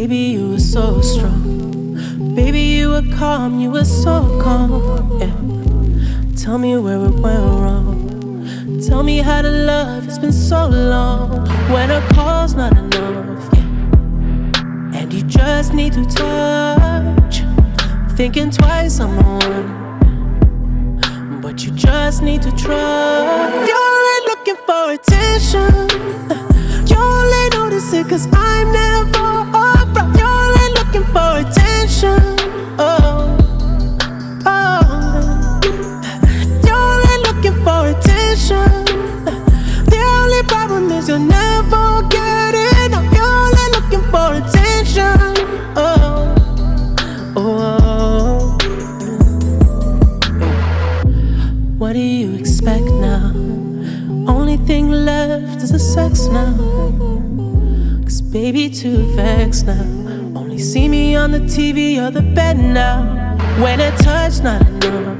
baby, you were so strong. Baby, you were calm, you were so calm. Yeah. Tell me where it went wrong. Tell me how to love, it's been so long. When a call's not enough, yeah. And you just need to touch. Thinking twice, I'm one. But you just need to trust. You're only looking for attention. You only notice it cause I'm never you expect now? Only thing left is the sex now. Cause baby, too vexed now. Only see me on the TV or the bed now. When a touch not enough.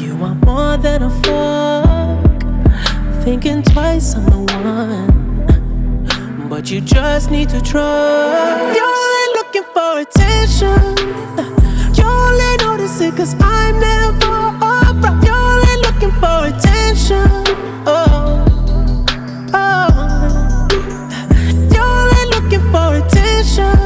You want more than a fuck. Thinking twice, I'm the one. But you just need to trust. You're only looking for attention. You only notice it cause I'm never looking for attention. Oh, oh. You're only looking for attention.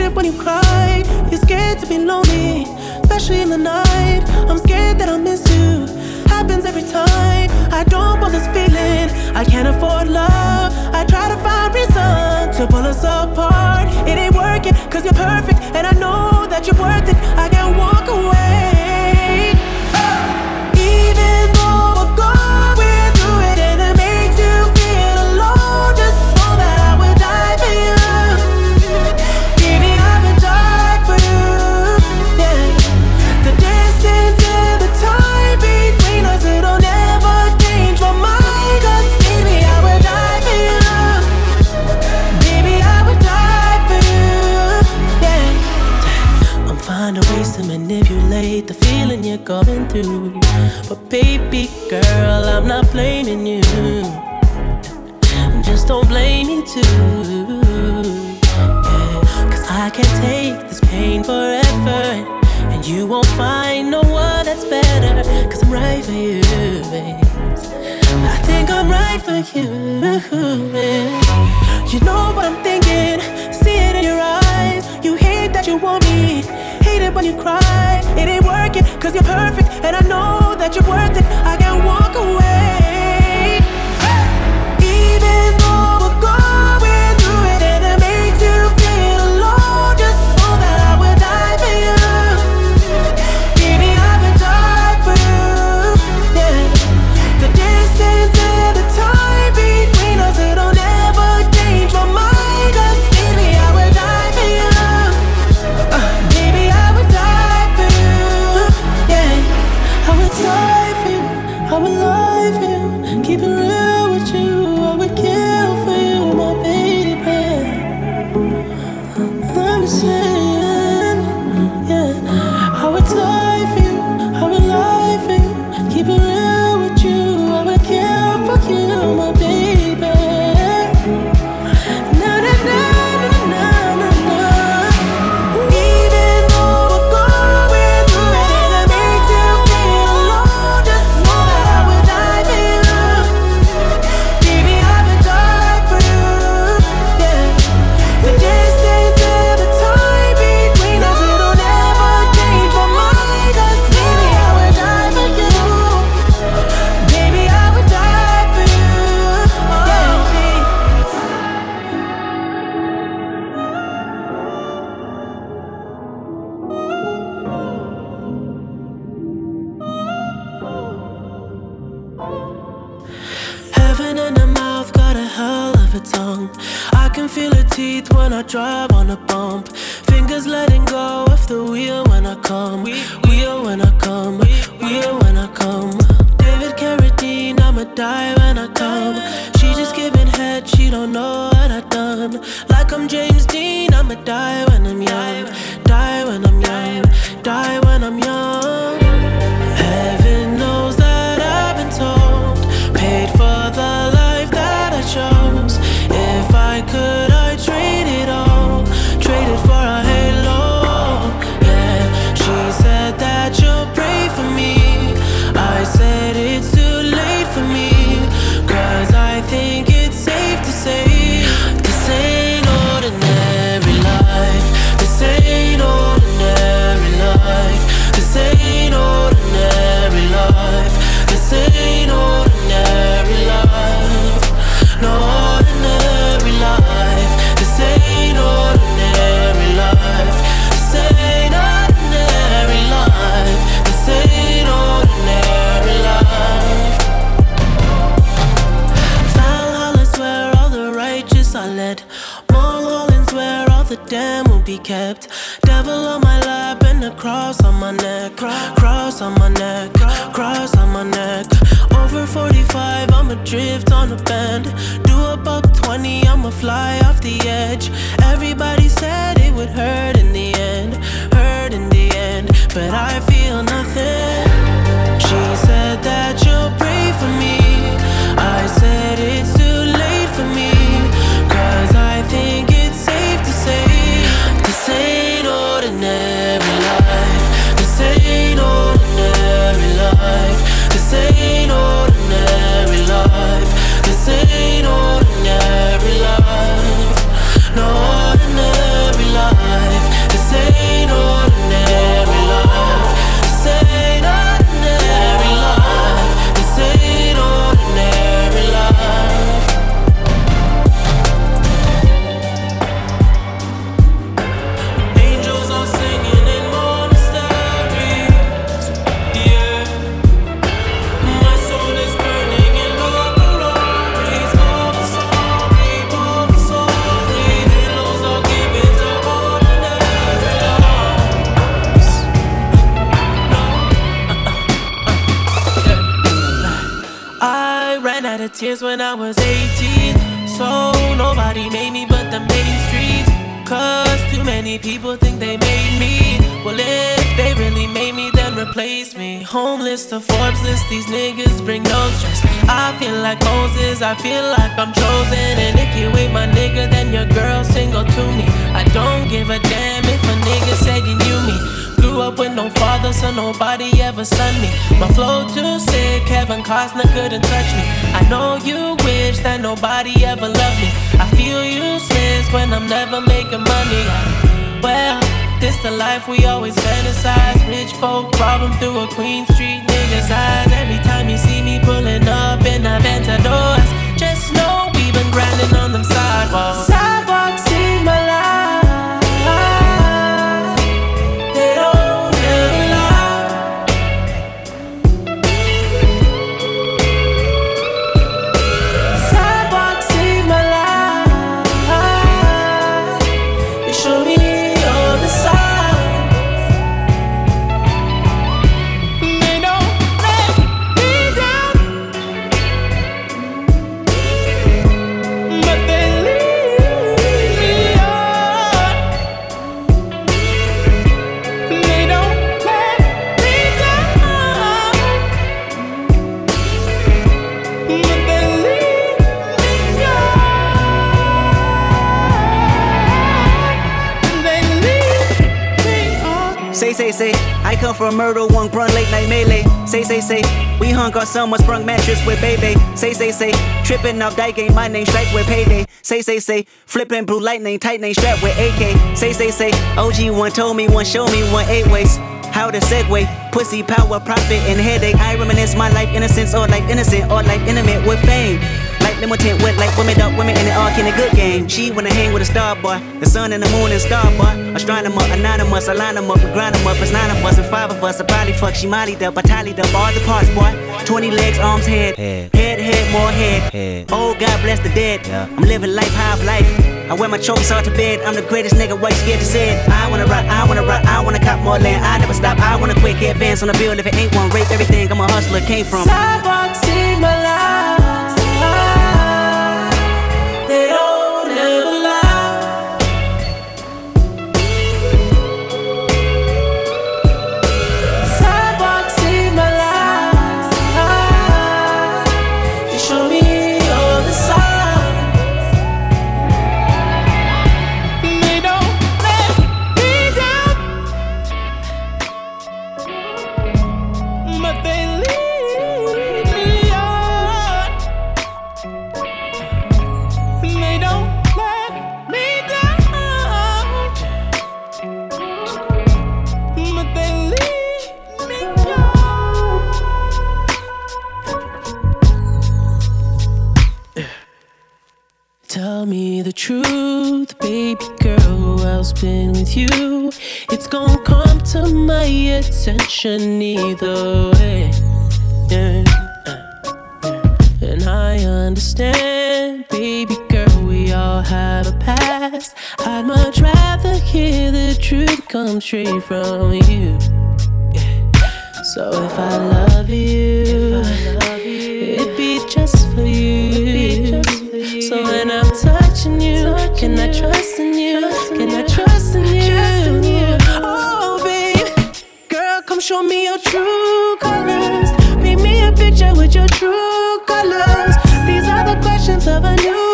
Hate it when you cry. You're scared to be lonely, especially in the night. I'm scared that I'll miss you. Happens every time. I don't want this feeling. I can't afford love. I try to find reason to pull us apart. It ain't working, cause you're perfect. And I know that you're worth it. I can't walk But baby girl, I'm not blaming you. Just don't blame me too. Yeah, Cause I can't take this pain forever. And you won't find no one that's better. Cause I'm right for you, babe. I think I'm right for you. babe. You know what I'm thinking. See it in your eyes. You hate that you want me. It when you cry. It ain't working, cause you're perfect. And I know that you're worth it. I can't walk away. List, these niggas bring no stress. I feel like Moses, I feel like I'm chosen. And if you ain't my nigga, then your girl single to me. I don't give a damn if a nigga said you knew me. Grew up with no father, so nobody ever sent me. My flow too sick, Kevin Costner couldn't touch me. I know you wish that nobody ever loved me. I feel useless when I'm never making money. Well, this the life we always fantasize. Rich folk problem through a Queen Street nigga's eyes. Every time you see me pulling up in Aventadors, just know we been grinding on them. Sidewalks come from murder, one grunt, late night melee. Say, say, say, we hung on someone sprung mattress with baby. Say, say, say, tripping off die game, my name strike with payday. Say, say, say, flipping blue lightning, tight name strap with AK. Say, say, say, OG one told me, one show me, one eight ways. How to segue, pussy power, profit, and headache. I reminisce my life innocence or life innocent or life intimate with fame. Like limited with like women, up women, and it all in a good game. She wanna hang with a star boy, the sun and the moon and star boy. Astronomer, anonymous, I line them up, we grind them up. It's nine of us and five of us. I probably fuck, she mollied up, I tallied up all the parts, boy. 20 legs, arms, head, head, head, head more head. head. Oh, God bless the dead. Yeah. I'm living life, half life. I wear my chokes out to bed. I'm the greatest nigga, what you scared to say it? I wanna rock, I wanna rock, I wanna cop more land. I never stop, I wanna quick advance on the bill. If it ain't one, rape everything. I'm a hustler, came from. Sidewalks in my life. soltero. Attention either way. Yeah. Uh, uh, and I understand, baby girl, we all have a past. I'd much rather hear the truth come straight from you. So if I love you, it'd be just for you. So when I'm touching you, can I trust show me your true colors. Paint me a picture with your true colors. These are the questions of a new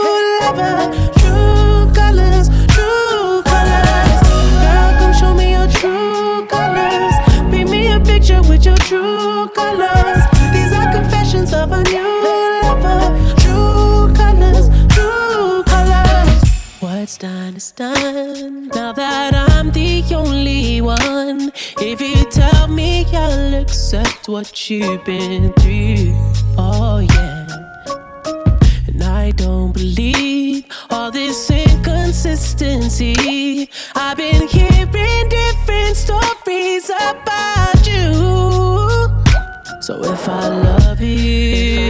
lover. True colors, true colors. Girl, come show me your true colors. Paint me a picture with your true colors. These are confessions of a new lover. True colors, true colors. What's done is done. Now that I'm If you tell me I'll accept what you've been through, oh yeah. And I don't believe all this inconsistency. I've been hearing different stories about you. So if I love you,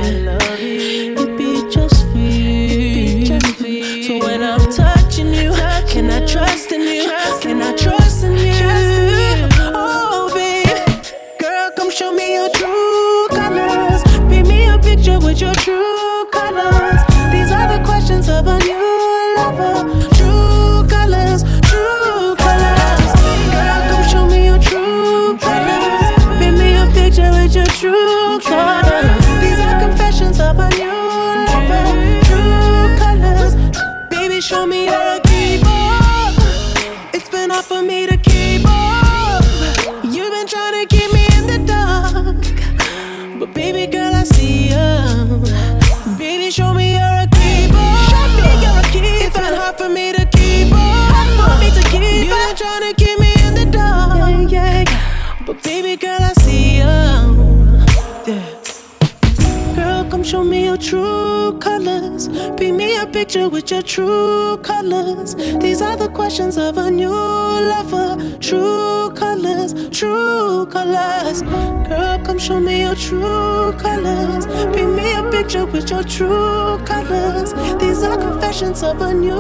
come show me your true colors. Paint me a picture with your true colors. These are the questions of a new lover. True colors, true colors. Girl, come show me your true colors. Paint me a picture with your true colors. These are confessions of a new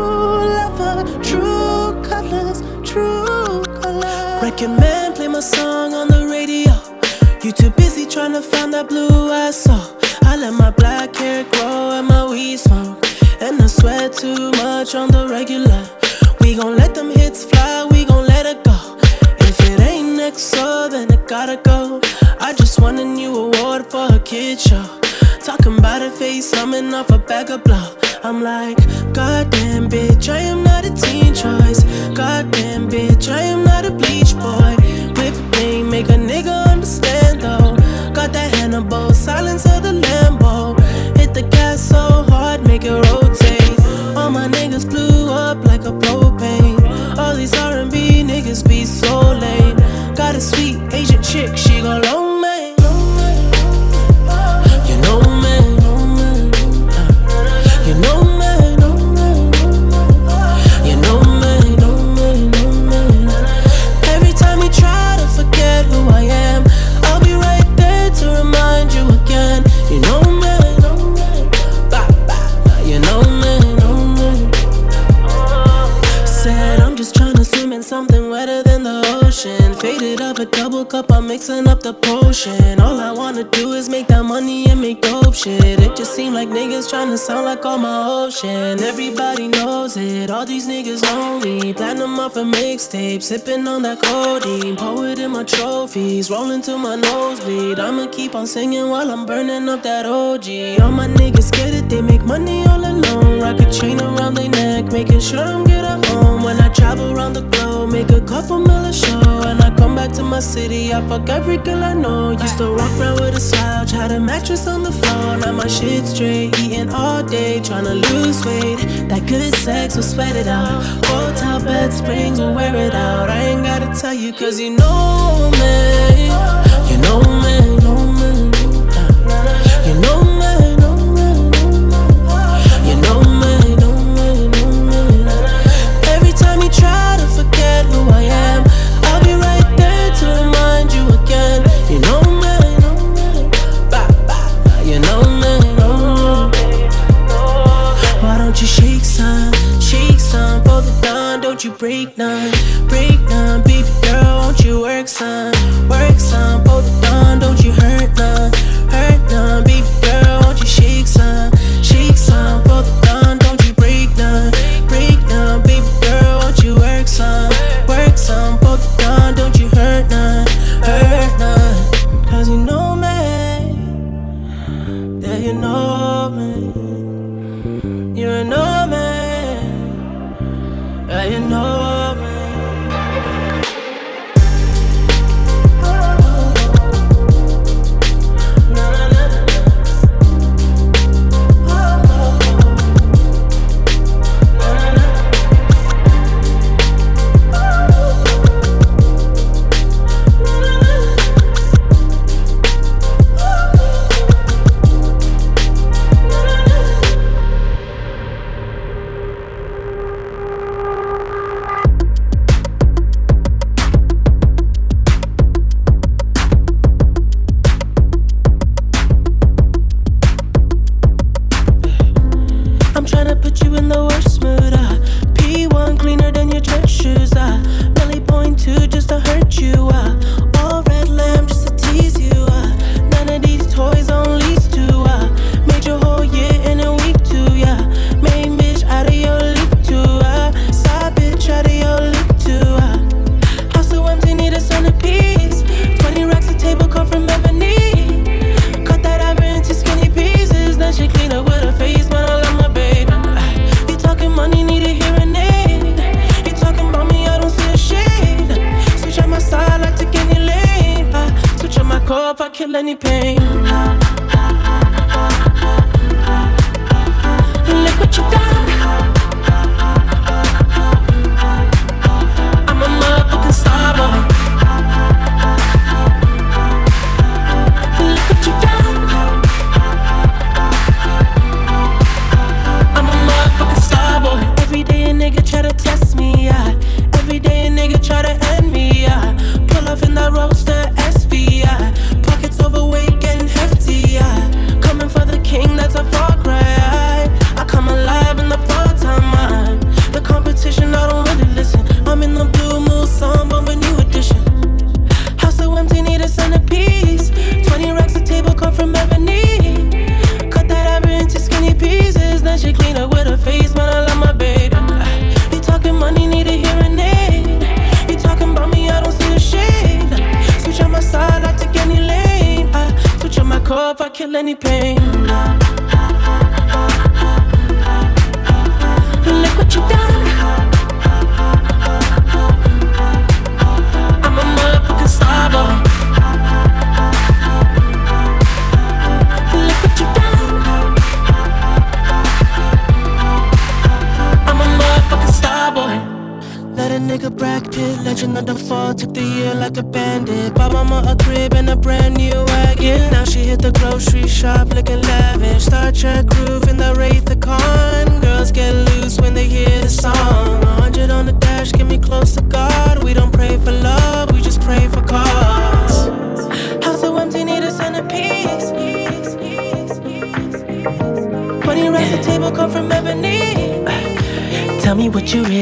lover. True colors, true colors. Recommend play my song on the radio. You too busy trying to find that blue I saw. I let my black hair grow and my weed smoke. And I sweat too much on the regular. We gon' let them hits fly, we gon' let it go. If it ain't next, so then it gotta go. I just won a new award for a kid show. Talking about a face, humming off a bag of blow. I'm like, goddamn bitch, I am not a teen choice. Goddamn bitch, I am not a bleach boy. Got that Hannibal, silence of the Lambo. Hit the gas so hard, make it rotate. All my niggas blew up like a propane. All these R&B niggas be so lame. Got a sweet Asian chick, she gon' loan niggas tryna sound like all my ocean. Everybody knows it, all these niggas lonely. Platinum off a mixtape, sipping on that codeine. Poet in my trophies, rolling to my nosebleed. I'ma keep on singing while I'm burning up that OG. All my niggas scared that they make money all alone. Rock a chain around their neck, making sure I'm good at home. When I travel around the globe, make a couple million shows. When I come back to my city, I fuck every girl I know. Used to walk around with a slouch, had a mattress on the floor. Now my shit straight, eating all day, tryna lose weight. That good sex will sweat it out. Hotel bed springs will wear it out. I ain't gotta tell you, cause you know me. You know me.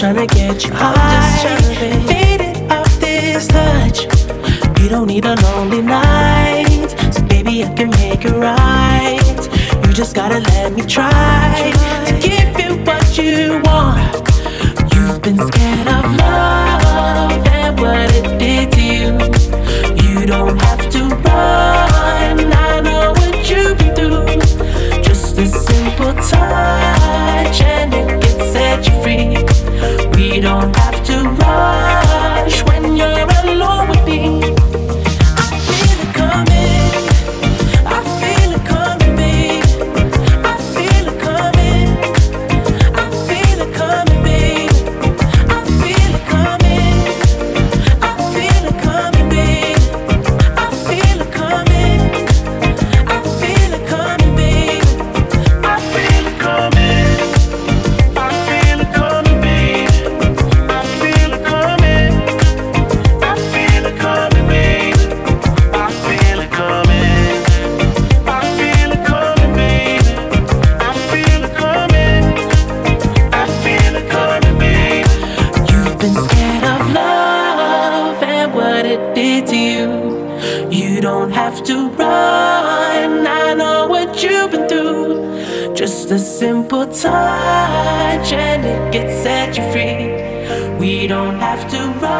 trying to get you high. Faded off this touch. You don't need a lonely night. So baby, I can make it right. You just gotta let me try to give you what you want. You've been scared of love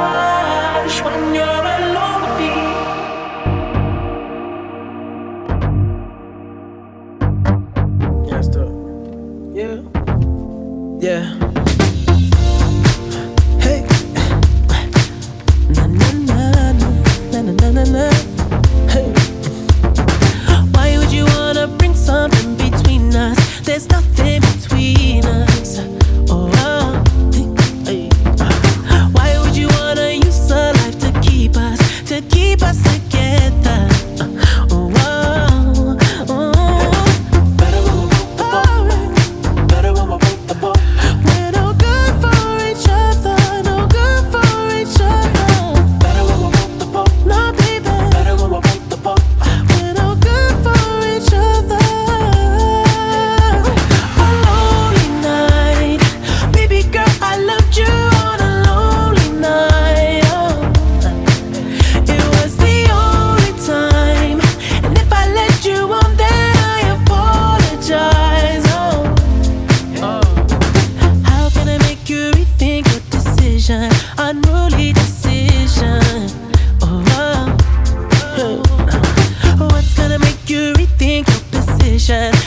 to time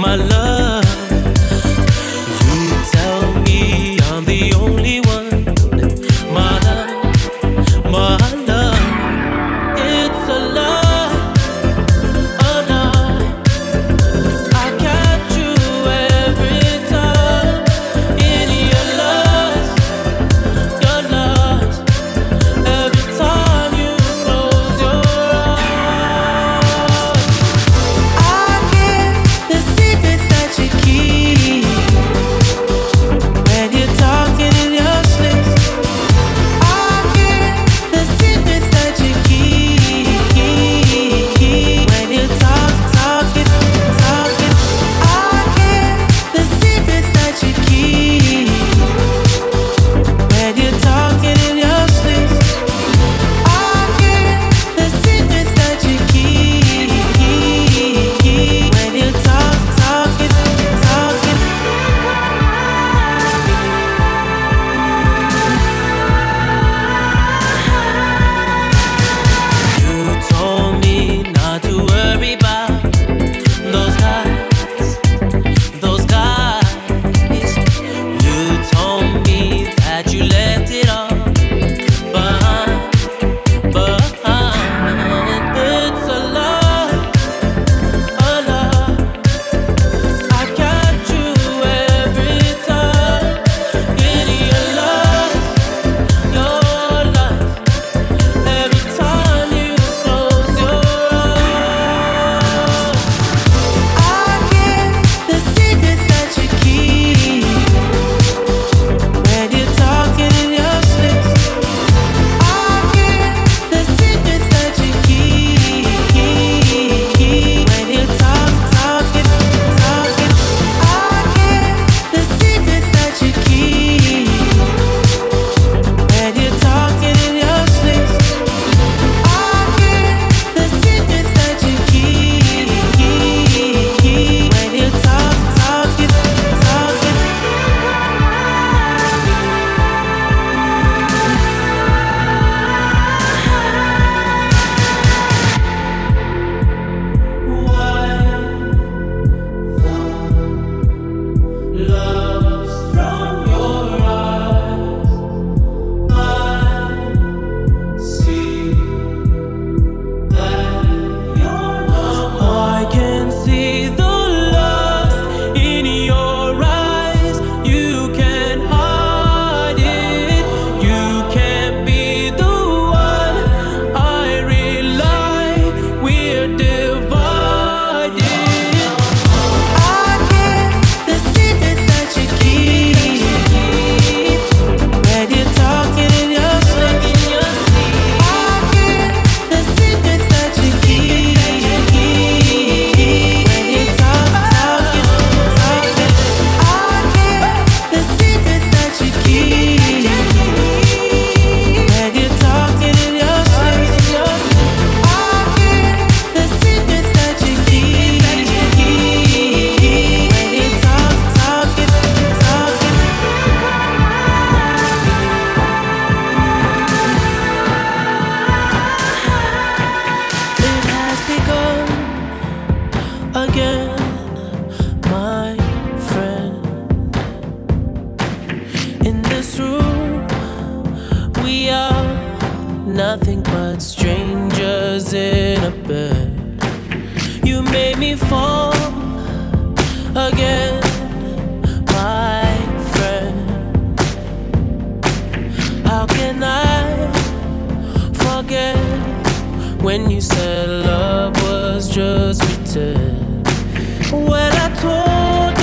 my love. made me fall again, my friend. How can I forget when you said love was just pretend? When I told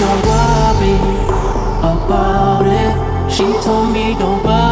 don't worry about it. She told me don't worry.